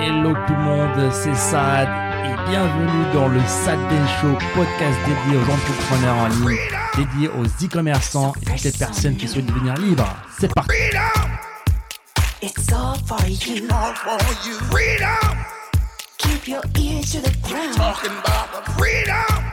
Hello tout le monde, c'est Sad et bienvenue dans le Sad Show, podcast dédié aux entrepreneurs en ligne, dédié aux e-commerçants et toutes les personnes qui souhaitent devenir libres. C'est parti. It's all for you. all for you. Freedom, Keep your ear to the ground. talking about the freedom.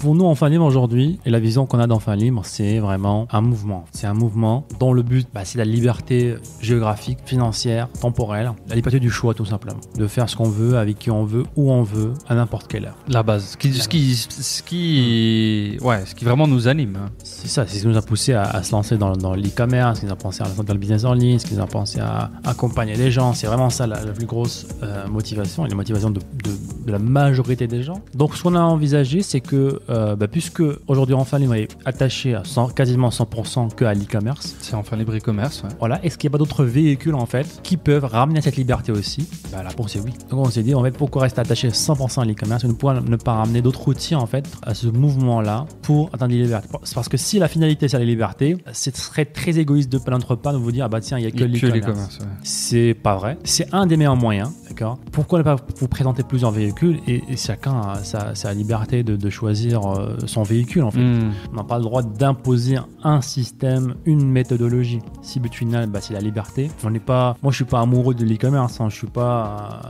Pour nous, Enfin Libre aujourd'hui, et la vision qu'on a d'Enfin Libre, c'est vraiment un mouvement. C'est un mouvement dont le but, bah, c'est la liberté géographique, financière, temporelle, la liberté du choix tout simplement. De faire ce qu'on veut, avec qui on veut, où on veut, à n'importe quelle heure. La base. Ce qui, ce qui, ce qui, ouais, ce qui vraiment nous anime. hein. C'est ça, c'est ce qui nous a poussé à, à se lancer dans, dans l'e-commerce, ce qui nous a pensé à lancer dans le business en ligne, ce qui nous a pensé à accompagner les gens. C'est vraiment ça la, la plus grosse euh, motivation et la motivation de, de- de la majorité des gens. Donc, ce qu'on a envisagé, c'est que, euh, bah, puisque aujourd'hui, enfin, Libre est attaché à 100 quasiment 100% que à l'e-commerce, C'est enfin libre e-commerce. ouais. voilà, est-ce qu'il n'y a pas d'autres véhicules en fait qui peuvent ramener cette liberté aussi? Bah, La réponse est oui. Donc on s'est dit en fait pourquoi rester attaché 100% à l'e-commerce ne pouvoir ne pas ramener d'autres outils en fait à ce mouvement-là pour atteindre les libertés? Parce que si la finalité c'est la liberté, ce serait très égoïste de notre part de vous dire ah bah tiens il n'y a que l'e-commerce. l'e-commerce. ouais. C'est pas vrai. C'est un des meilleurs moyens, d'accord Pourquoi ne pas vous présenter plusieurs véhicules et, et chacun a sa, sa liberté de, de choisir euh, son véhicule en fait. Hmm. On n'a pas le droit d'imposer un système, une méthodologie. Si but final, bah, c'est la liberté. On n'est pas, moi, je suis pas amoureux de l'e-commerce. hein. Je suis pas. euh,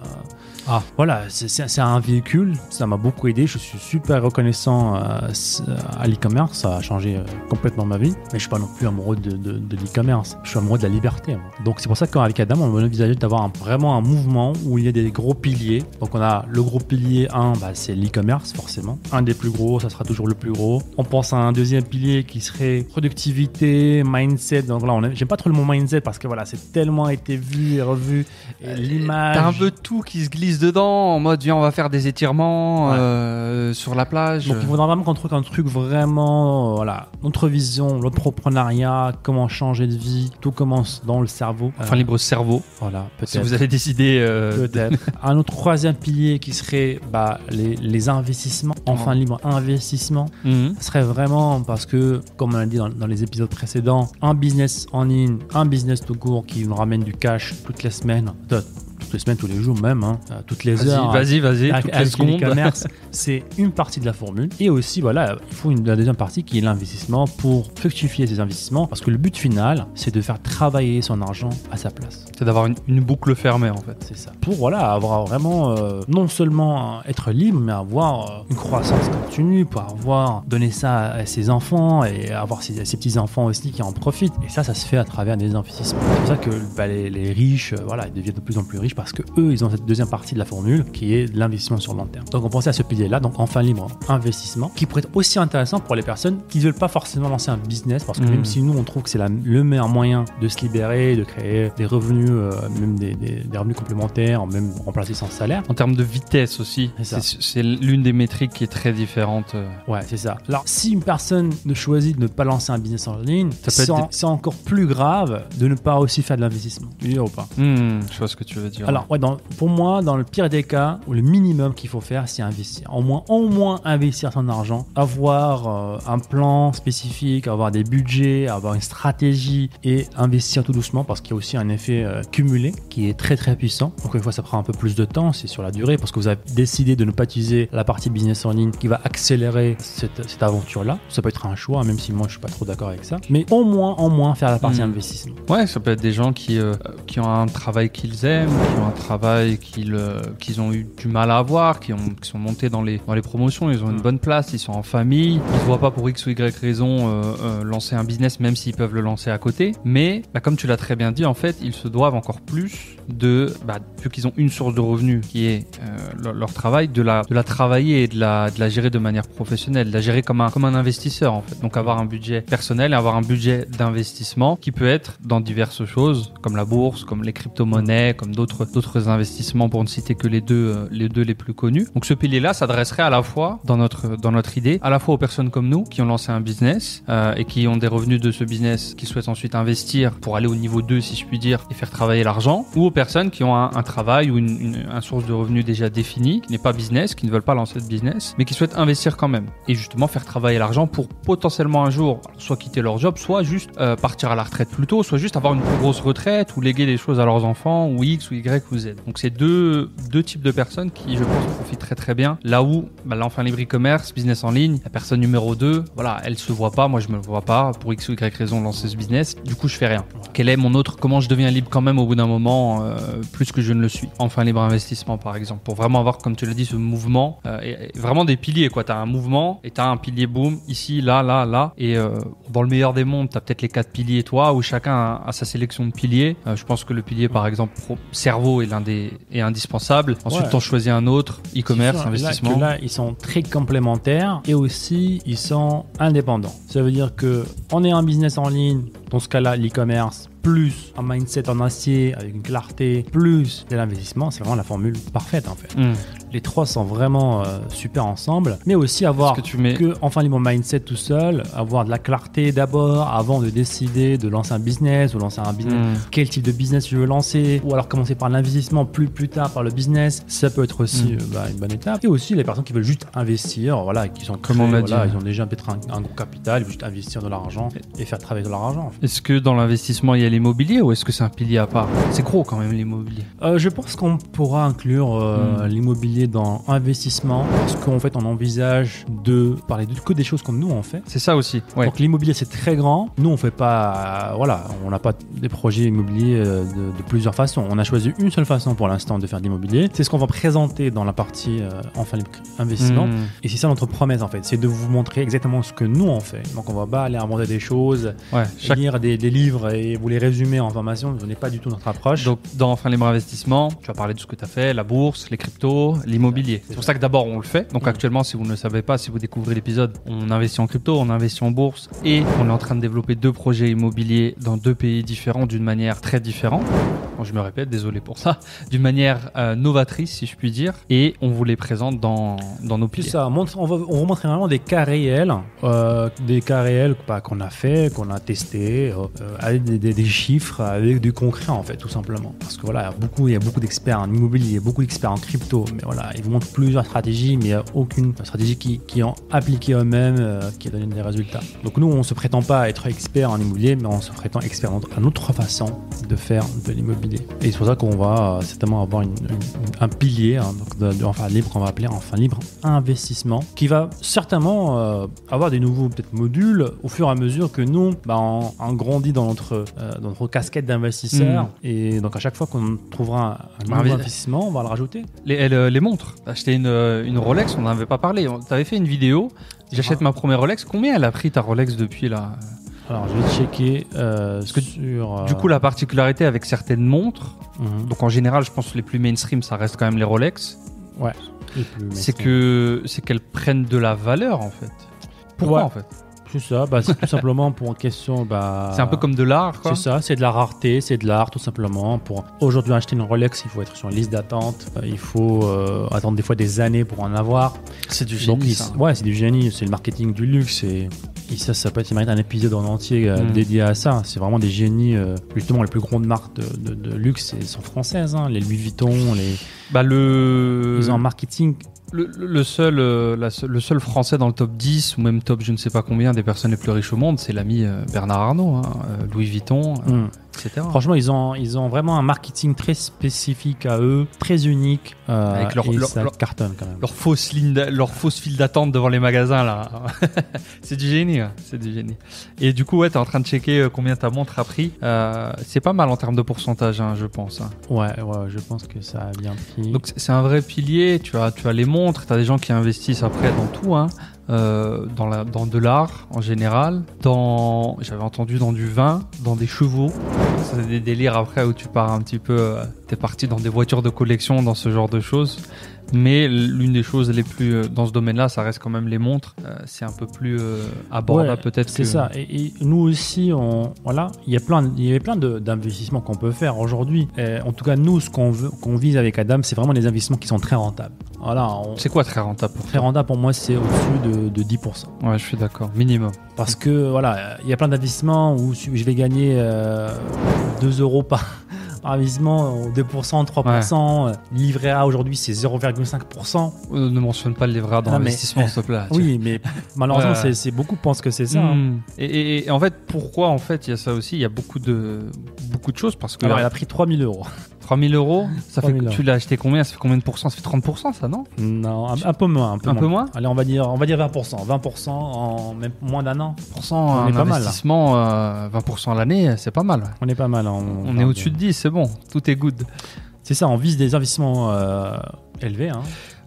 Ah. Voilà, c'est- un véhicule. Ça m'a beaucoup aidé. Je suis super reconnaissant euh, c- à l'e-commerce. Ça a changé euh, complètement ma vie. Mais je suis pas non plus amoureux de, de- de l'e-commerce. Je suis amoureux de la liberté. moi. Donc c'est pour ça qu'avec Adam, on a envisagé d'avoir vraiment un mouvement où il y a des gros piliers. Donc on a le gros pilier 1, bah, c'est l'e-commerce forcément. Un des plus gros, ça sera toujours le plus gros. On pense à un deuxième pilier qui serait productivité, mindset. Donc là, j'aime pas trop le mot mindset parce que voilà, c'est tellement été vu et revu. Et l'image. T'as un peu tout qui se glisse dedans en mode viens on va faire des étirements Ouais. euh, sur la plage. Donc il faudra vraiment qu'on trouve un truc vraiment, euh, voilà, notre vision, l'entrepreneuriat, comment changer de vie, tout commence dans le cerveau. Enfin Euh, libre cerveau. Voilà, Si peut-être. vous avez décidé. Peut-être. un autre troisième pilier qui serait bah, les, les investissements, enfin libre investissement, ce serait vraiment parce que, comme on l'a dit dans, dans les épisodes précédents, un business en ligne, un business tout court qui nous ramène du cash toutes les semaines, toutes les semaines, tous les jours même, hein, euh, toutes les heures. Vas-y, vas-y, vas-y. avec- Toutes les secondes. l'e-commerce, c'est une partie de la formule. Et aussi, voilà, il faut une, la deuxième partie qui est l'investissement pour fructifier ces investissements. Parce que le but final, c'est de faire travailler son argent à sa place. C'est d'avoir une, une boucle fermée en fait. C'est ça. Pour voilà, avoir vraiment euh, non seulement euh, être libre, mais avoir euh, une croissance continue, pour avoir donné ça à ses enfants et avoir ses, ses petits enfants aussi qui en profitent. Et ça, ça se fait à travers des investissements. C'est pour ça que bah, les, les riches, euh, voilà, ils deviennent de plus en plus riches parce que eux, ils ont cette deuxième partie de la formule qui est l'investissement sur le long terme. Donc on pensait à ce pilier-là, donc enfin libre investissement, qui pourrait être aussi intéressant pour les personnes qui ne veulent pas forcément lancer un business parce que Mhm. même si nous on trouve que c'est le meilleur moyen de se libérer, de créer des revenus, euh, même des, des- des revenus complémentaires, même remplacer son salaire. En termes de vitesse aussi, C'est l'une des métriques qui est très différente. euh. Ouais, c'est ça. Alors, si une personne ne choisit de ne pas lancer un business en ligne, Ça peut c'est des- encore plus grave de ne pas aussi faire de l'investissement. Tu veux dire ou pas Hmm, je vois ce que tu veux dire. Alors, ouais, dans- pour moi, dans le pire des cas, le minimum qu'il faut faire, c'est investir. Au moins, au moins investir son argent, avoir euh, un plan spécifique, avoir des budgets, avoir une stratégie et investir tout doucement parce qu'il y a aussi un effet euh, cumulé qui est très très puissant. Encore une fois, ça prend un peu plus de temps, c'est sur la durée parce que vous avez décidé de ne pas utiliser la partie business en ligne qui va accélérer cette, cette aventure-là. Ça peut être un choix, même si moi je suis pas trop d'accord avec ça. Mais au moins, au moins faire la partie Mhm. investissement. Ouais, ça peut être des gens qui, euh, qui ont un travail qu'ils aiment, un travail qu'ils euh, qu'ils ont eu du mal à avoir, qui, ont, qui sont montés dans les, dans les promotions, ils ont une Mm. bonne place, ils sont en famille, ils ne voient pas pour X ou Y raison euh, euh, lancer un business même s'ils peuvent le lancer à côté. Mais bah, comme tu l'as très bien dit, en fait, ils se doivent encore plus de, bah, vu qu'ils ont une source de revenus qui est euh, leur, leur travail, de la, de la travailler et de la, de la gérer de manière professionnelle, de la gérer comme un, comme un investisseur en fait. Donc avoir un budget personnel et avoir un budget d'investissement qui peut être dans diverses choses, comme la bourse, comme les crypto-monnaies, comme d'autres d'autres investissements pour ne citer que les deux euh, les deux les plus connus. Donc ce pilier-là s'adresserait à la fois dans notre dans notre idée, à la fois aux personnes comme nous qui ont lancé un business euh, et qui ont des revenus de ce business, qui souhaitent ensuite investir pour aller au niveau 2 si je puis dire et faire travailler l'argent, ou aux personnes qui ont un, travail ou une, un source de revenus déjà défini, qui n'est pas business, qui ne veulent pas lancer de business, mais qui souhaitent investir quand même et justement faire travailler l'argent pour potentiellement un jour soit quitter leur job, soit juste euh, partir à la retraite plus tôt, soit juste avoir une plus grosse retraite ou léguer des choses à leurs enfants ou X ou Y ou Z. Donc c'est deux deux types de personnes qui je pense profitent très très bien. Là où bah, là enfin libre e-commerce, business en ligne, la personne numéro 2, voilà, elle se voit pas, moi je me vois pas pour X ou Y raison lancer ce business. Du coup, je fais rien. Quel est mon autre comment je deviens libre quand même au bout d'un moment euh, plus que je ne le suis? Enfin libre investissement par exemple pour vraiment avoir comme tu l'as dit ce mouvement euh, et, vraiment des piliers quoi, tu as un mouvement et tu as un pilier boom ici là là là et euh, dans le meilleur des mondes, tu as peut-être les quatre piliers toi où chacun a, sa sélection de piliers. Je pense que le pilier par exemple pro- cerveau est l'un des est indispensable. Ensuite, Ouais. t'en choisis un autre, e-commerce, là- investissement. que Là, ils sont très complémentaires et aussi ils sont indépendants. Ça veut dire que on est un business en ligne, dans ce cas-là, l'e-commerce plus un mindset en acier avec une clarté, plus de l'investissement, c'est vraiment la formule parfaite en fait. Hmm. Les trois sont vraiment euh, super ensemble, mais aussi avoir que tu mets que enfin libre mindset tout seul, avoir de la clarté d'abord avant de décider de lancer un business ou lancer un business. Hmm. Quel type de business je veux lancer ou alors commencer par l'investissement plus plus tard par le business, ça peut être aussi Mm. euh, bah, une bonne étape. Et aussi les personnes qui veulent juste investir, voilà, qui sont Comme on très- l'a voilà, dit. ils ont déjà peut-être un, un gros capital, ils veulent juste investir de l'argent et faire travailler de leur argent. en fait. Est-ce que dans l'investissement il y a l'immobilier ou est-ce que c'est un pilier à part? C'est gros quand même l'immobilier. Euh, je pense qu'on pourra inclure euh, Mm. l'immobilier dans investissement parce qu'en fait on envisage de parler de que des choses comme nous on fait. C'est ça aussi. Ouais. Donc l'immobilier c'est très grand. Nous on fait pas, euh, voilà, on n'a pas des projets immobiliers euh, de, de plusieurs façons. On a choisi une seule façon pour l'instant de faire de l'immobilier. C'est ce qu'on va présenter dans la partie euh, enfin investissement. Hmm. Et c'est ça notre promesse en fait, c'est de vous montrer exactement ce que nous on fait. Donc on va pas aller inventer des choses, Ouais. Chaque... lire des, des livres et vous les résumer en formation. Ce n'est pas du tout notre approche. Donc dans Enfin Libre Investissement, tu as parlé de ce que tu as fait, la bourse, les cryptos, l'immobilier. C'est pour ça que d'abord on le fait. Donc Mm. actuellement, si vous ne le savez pas, si vous découvrez l'épisode, on investit en crypto, on investit en bourse et on est en train de développer deux projets immobiliers dans deux pays différents d'une manière très différente. Bon, je me répète, désolé pour ça. D'une manière euh, novatrice, si je puis dire. Et on vous les présente dans, dans nos piliers. ça, on, montre- on va, on va montrer vraiment des cas réels, euh, des cas réels bah, qu'on a fait, qu'on a testé, euh, euh, avec des, des- des chiffres, avec du concret en fait, tout simplement. Parce que voilà, il y a beaucoup, il y a beaucoup d'experts en immobilier, beaucoup d'experts en crypto, mais voilà, ils vous montrent plusieurs stratégies, mais il n'y a aucune stratégie qui, qui ont appliqué eux-mêmes, euh, qui a donné des résultats. Donc nous, on se prétend pas être expert en immobilier, mais on se prétend expert dans à notre façon de faire de l'immobilier. Et c'est pour ça qu'on va euh, certainement avoir une- une- un pilier, hein, donc de, de enfin libre, qu'on va appeler enfin libre investissement, qui va certainement euh, avoir des nouveaux peut-être modules au fur et à mesure que nous, bah, on, on grandit dans notre, dans notre casquette d'investisseurs. Mm. Et donc à chaque fois qu'on trouvera un, un Bah, nouveau investissement, on va le rajouter. Les, elle, les montres. Acheté une, euh, une Rolex, on n'en avait pas parlé. T'avais fait une vidéo. J'achète ma première Rolex. Combien elle a pris ta Rolex depuis là Alors je vais checker euh, que sur... euh, Du coup, la particularité avec certaines montres, mhm. donc en général, je pense que les plus mainstream, ça reste quand même les Rolex, plus c'est que c'est qu'elles prennent de la valeur en fait. Pourquoi Ouais. en fait? C'est ça, bah, c'est tout simplement pour une question... Bah, C'est un peu comme de l'art, quoi. C'est ça, c'est de la rareté, c'est de l'art tout simplement. Pour aujourd'hui acheter une Rolex, il faut être sur une liste d'attente. Euh, Il faut euh, attendre des fois des années pour en avoir. C'est du génie. ça. ouais, c'est du génie. C'est le marketing du luxe et, et ça, ça peut être un épisode en entier euh, Mm. dédié à ça. C'est vraiment des génies. euh, justement, les plus grandes marques de, de- de luxe sont françaises. hein. Les Louis Vuitton, les Bah le ils ont un marketing. Le, le seul euh, la le seul français dans le top 10 ou même top je ne sais pas combien des personnes les plus riches au monde, c'est l'ami euh, Bernard Arnault, hein, euh, Louis Vuitton, Mm. etc. Franchement, ils ont, ils ont vraiment un marketing très spécifique à eux, très unique. euh, Avec leur- et leur- ça leur- cartonne quand même. leur fausse ligne, leur fausse file d'attente devant les magasins là. c'est du génie, ouais. c'est du génie. Et du coup, ouais, t'es en train de checker combien ta montre a pris. Euh, c'est pas mal en termes de pourcentage, hein, je pense. hein. Ouais, ouais, je pense que ça a bien pris. Donc c'est- c'est un vrai pilier. Tu as, tu as les montres. T'as des gens qui investissent après dans tout, hein. Euh, dans, dans de l'art en général, dans j'avais entendu dans du vin, dans des chevaux. C'est des délires après où tu pars un petit peu. euh, T'es parti dans des voitures de collection, dans ce genre de choses. Mais l'une des choses les plus euh, dans ce domaine-là, ça reste quand même les montres. Euh, c'est un peu plus euh, abordable Ouais, peut-être. C'est que- ça. Et, et nous aussi, on, voilà, il y a plein, il y avait plein d'investissements qu'on peut faire aujourd'hui. En tout cas, nous, ce qu'on qu'on vise avec Adam, c'est vraiment des investissements qui sont très rentables. Voilà, C'est quoi très rentable pour très rentable pour moi, c'est au-dessus de, de 10%. Ouais, je suis d'accord. Minimum. Parce que voilà, il y a plein d'investissements où je vais gagner euh, 2 euros par, investissement, 2%, 3%. Euh, Livret A aujourd'hui, c'est 0,5%. Euh, ne mentionne pas le livret A dans Ah, l'investissement, s'il te plaît. Oui, mais malheureusement, Ouais. c'est- beaucoup pensent que c'est ça. hein. Hmm. Et, et- et en fait, pourquoi en fait il y a ça aussi? Il y a beaucoup de beaucoup de choses parce que Alors, il a pris 3000 euros. 3000 euros, ça fait 3000 tu l'as acheté combien? Ça fait combien de pourcents? Ça fait 30% ça non? Non, un, un peu moins. Un peu, Un peu moins Allez, on va dire, on va dire 20%. 20% en même moins d'un an. On est pas mal, là. investissement euh, 20% à l'année, c'est pas mal. On est pas mal. On, On est au-dessus de 10, c'est bon, tout est good. C'est ça, on vise des investissements euh, élevés. Hein.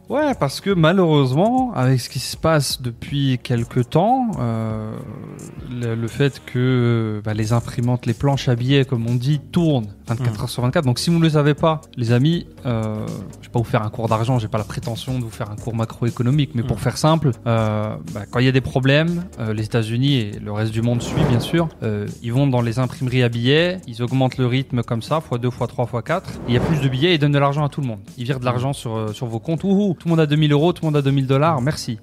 Ouais, parce que malheureusement, avec ce qui se passe depuis quelques temps, euh, le, le fait que bah, les imprimantes, les planches à billets, comme on dit, tournent 24 Mm. heures sur 24. Donc si vous ne le savez pas, les amis, euh, je vais pas vous faire un cours d'argent, j'ai pas la prétention de vous faire un cours macroéconomique, mais pour Mm. faire simple, euh, bah, quand il y a des problèmes, euh, les États-Unis et le reste du monde suit bien sûr, euh, ils vont dans les imprimeries à billets, ils augmentent le rythme comme ça, fois 2, fois 3, fois 4. Il y a plus de billets, ils donnent de l'argent à tout le monde. Ils virent de l'argent sur, euh, sur vos comptes. Ouhou, tout le monde a 2000 euros, tout le monde a 2000 dollars, merci.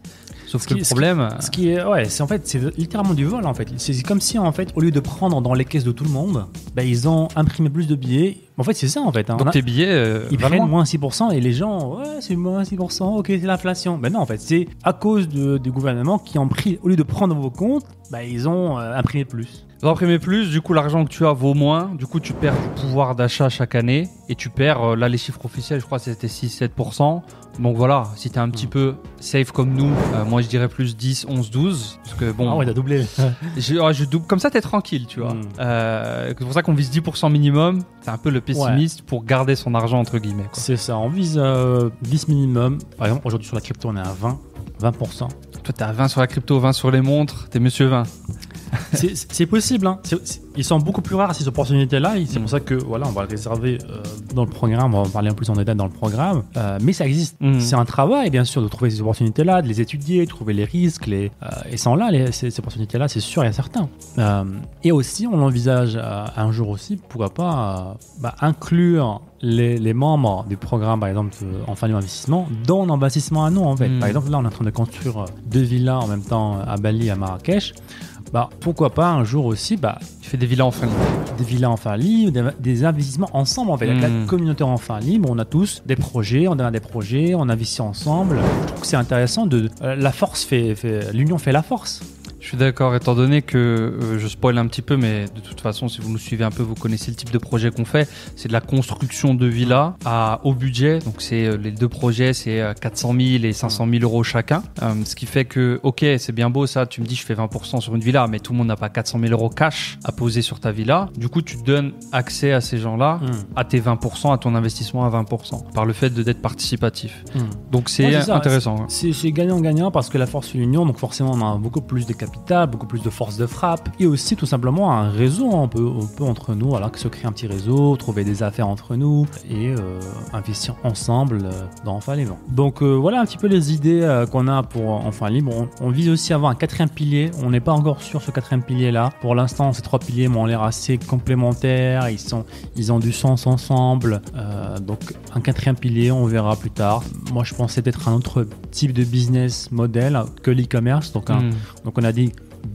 Sauf Ce que le problème, Ce qui est, ouais, c'est en fait, c'est littéralement du vol en fait. C'est comme si en fait, au lieu de prendre dans les caisses de tout le monde, bah, ils ont imprimé plus de billets. En fait, c'est ça en fait. hein. On donc a- tes billets, euh, ils prennent moins. moins 6% et les gens, ouais, c'est moins 6%, ok, c'est l'inflation. Ben non, en fait, c'est à cause de- du gouvernement qui ont pris, au lieu de prendre vos comptes, bah, ils ont euh, imprimé plus. Vous imprimez plus, du coup l'argent que tu as vaut moins, du coup tu perds du pouvoir d'achat chaque année et tu perds, euh, là les chiffres officiels je crois c'était 6-7%. Donc voilà, si t'es un petit Mm. peu safe comme nous, euh, moi je dirais plus 10, 11, 12. Parce que bon, Ah ouais, t'as doublé. je, je double, comme ça t'es tranquille, tu vois. Mm. Euh, c'est pour ça qu'on vise 10% minimum, c'est un peu le pessimiste pour garder son argent entre guillemets. quoi. c'est ça, on vise euh, 10 minimum. Par exemple, aujourd'hui sur la crypto, on est à 20. 20%. Toi t'es à 20 sur la crypto, 20 sur les montres, t'es monsieur 20. C'est- possible, hein. Ils sont beaucoup plus rares ces opportunités-là. C'est Mm. pour ça que voilà, on va le réserver euh, dans le programme. On va en parler un peu plus en détail dans le programme. Euh, mais ça existe. Mm. C'est un travail, bien sûr, de trouver ces opportunités-là, de les étudier, de trouver les risques. Les, euh, et sans là, les, ces, ces opportunités-là, c'est sûr et certain. Et aussi, on envisage un jour aussi, pourquoi pas, bah, inclure les, les membres du programme, par exemple, en fin d'investissement, dans l'investissement à nous, en fait. Mm. Par exemple, là, on est en train de construire deux villas en même temps à Bali, à Marrakech. Bah, pourquoi pas un jour aussi bah, Tu fais des villas en fin libre. des villas en fin libre, des, des investissements ensemble en fait. Avec la communauté en fin libre, on a tous des projets, on a des projets, on investit ensemble. Je trouve que c'est intéressant de euh, la force fait, fait l'union fait la force. Je suis d'accord, étant donné que euh, je spoil un petit peu, mais de toute façon, si vous nous suivez un peu, vous connaissez le type de projet qu'on fait. C'est de la construction de villas à haut budget. Donc, c'est euh, les deux projets, c'est euh, 400 000 et 500 000 euros chacun. Euh, ce qui fait que, ok, c'est bien beau ça. Tu me dis, je fais 20% sur une villa, mais tout le monde n'a pas 400 000 euros cash à poser sur ta villa. Du coup, tu donnes accès à ces gens-là Mm. à tes 20%, à ton investissement à 20%, par le fait de d'être participatif. Mm. Donc, c'est Ouais, intéressant. hein. C'est gagnant-gagnant parce que la force fait l'union, donc forcément on a beaucoup plus de capital, beaucoup plus de force de frappe et aussi tout simplement un réseau. on peut entre nous voilà, se créer un petit réseau, trouver des affaires entre nous et euh, investir ensemble euh, dans Enfin Libre. Donc euh, voilà un petit peu les idées qu'on a pour Enfin Libre. On, on vise aussi à avoir un quatrième pilier. On n'est pas encore sur ce quatrième pilier là. Pour l'instant, ces trois piliers m'ont l'air assez complémentaires. Ils, sont, ils ont du sens ensemble. Euh, donc un quatrième pilier, on verra plus tard. Moi, je pensais peut-être un autre type de business model que l'e-commerce. Donc, un- Mm. donc on a dit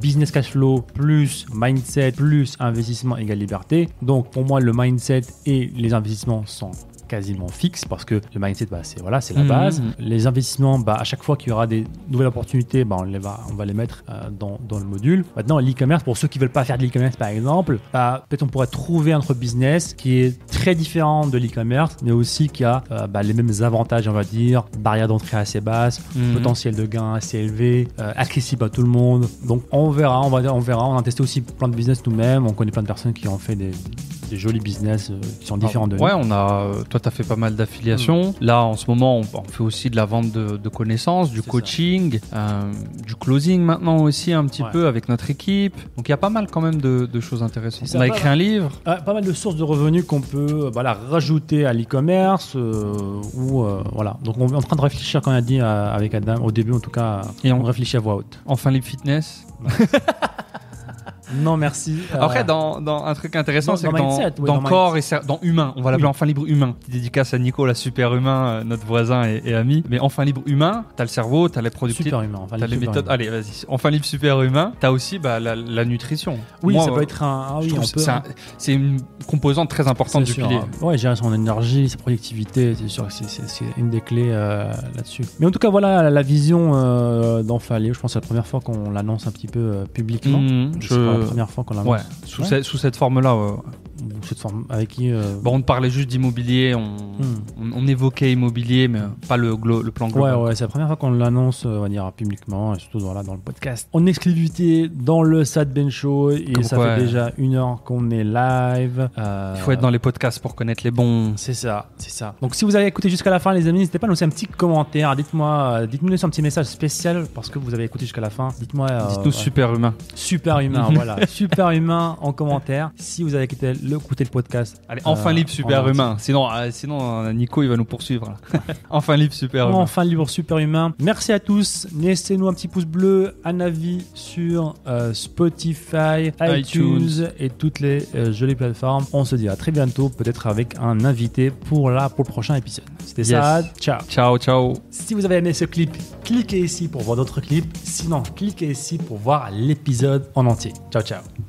business cash flow plus mindset plus investissement égale liberté. Donc pour moi, le mindset et les investissements sont quasiment fixes parce que le mindset bah, c'est voilà c'est la Mhm. base les investissements bah, à chaque fois qu'il y aura des nouvelles opportunités bah, on, les va, on va les mettre euh, dans, dans le module maintenant l'e-commerce pour ceux qui veulent pas faire de l'e-commerce par exemple bah, peut-être on pourrait trouver un autre business qui est très différent de l'e-commerce mais aussi qui a euh, bah, les mêmes avantages on va dire barrière d'entrée assez basse potentiel de gain assez élevé, euh, accessible à tout le monde. Donc on verra, on va dire, on verra. On a testé aussi plein de business nous-mêmes. On connaît plein de personnes qui ont fait des, des jolis business euh, qui sont différents de nous. Ouais, on a. euh, Toi, t'as fait pas mal d'affiliations. Là, en ce moment, on, on fait aussi de la vente de, de connaissances, du coaching, euh, du closing maintenant aussi un petit Ouais. peu avec notre équipe. Donc, il y a pas mal quand même de, de choses intéressantes. On a écrit un livre. Ah, pas mal de sources de revenus qu'on peut voilà, rajouter à l'e-commerce euh, ou euh, voilà. Donc on est en train de réfléchir, quand on a dit avec Adam, au début en tout cas, Et on- on réfléchit à voix haute. Enfin, Libre Fitness. Non, merci. Euh, Après, dans, dans un truc intéressant, c'est dans que dans, mindset, oui, dans dans corps et dans humain, on va l'appeler Oui. enfin libre humain. Petite Dédicace à Nico, la super humain, euh, notre voisin et, et ami. Mais enfin libre humain, t'as le cerveau, t'as les productifs, super humain. Enfin, t'as les méthodes. humain. Allez, vas-y. Enfin libre super humain, t'as aussi bah, la, la nutrition. Oui, Moi, ça euh, peut être un. Ah je oui, peut. c'est un- c'est une composante très importante du sûr, pilier. hein. Ouais, gérer son énergie, sa productivité, c'est sûr que c'est- c'est c'est une des clés euh, là-dessus. Mais en tout cas, voilà la, la vision euh, d'Enfalé. Je pense que c'est la première fois qu'on l'annonce un petit peu euh, publiquement. C'est pas la je... première fois qu'on l'annonce. Ouais, sous, Ouais. sous cette forme-là. Ouais, ouais. Ou cette forme avec qui. euh, Bon, on parlait juste d'immobilier, on, Hmm. on, on évoquait immobilier, mais pas le, glo- le plan Ouais, global. ouais, c'est la première fois qu'on l'annonce, euh, on va dire, publiquement, et surtout voilà, dans le podcast. En exclusivité dans le Sad Ben Show, et Comme ça quoi, fait euh, déjà une heure qu'on est live. Euh, Il faut être dans les podcasts pour connaître les bons. C'est ça, c'est ça. Donc si vous avez écouté jusqu'à la fin, les amis, n'hésitez pas à nous laisser un petit commentaire. Dites-moi, euh, dites-nous un petit message spécial parce que vous avez écouté jusqu'à la fin. Dites-moi. euh, Dites-nous ouais, super humain. super humain, voilà, super humain en commentaire. Si vous avez écouté le, écouté le podcast, Allez, enfin Euh, libre super en humain. Sinon, euh, sinon euh, Nico il va nous poursuivre. enfin libre super humain. Enfin, libre super humain. Merci à tous. Laissez-nous un petit pouce bleu, un avis sur euh, Spotify, iTunes, iTunes. et toutes les jolies plateformes. On se dit à très bientôt, peut-être avec un invité pour la pour le prochain épisode. C'était Yes. ça. Ciao. Ciao, ciao. Si vous avez aimé ce clip, cliquez ici pour voir d'autres clips. Sinon, cliquez ici pour voir l'épisode en entier. Ciao, ciao.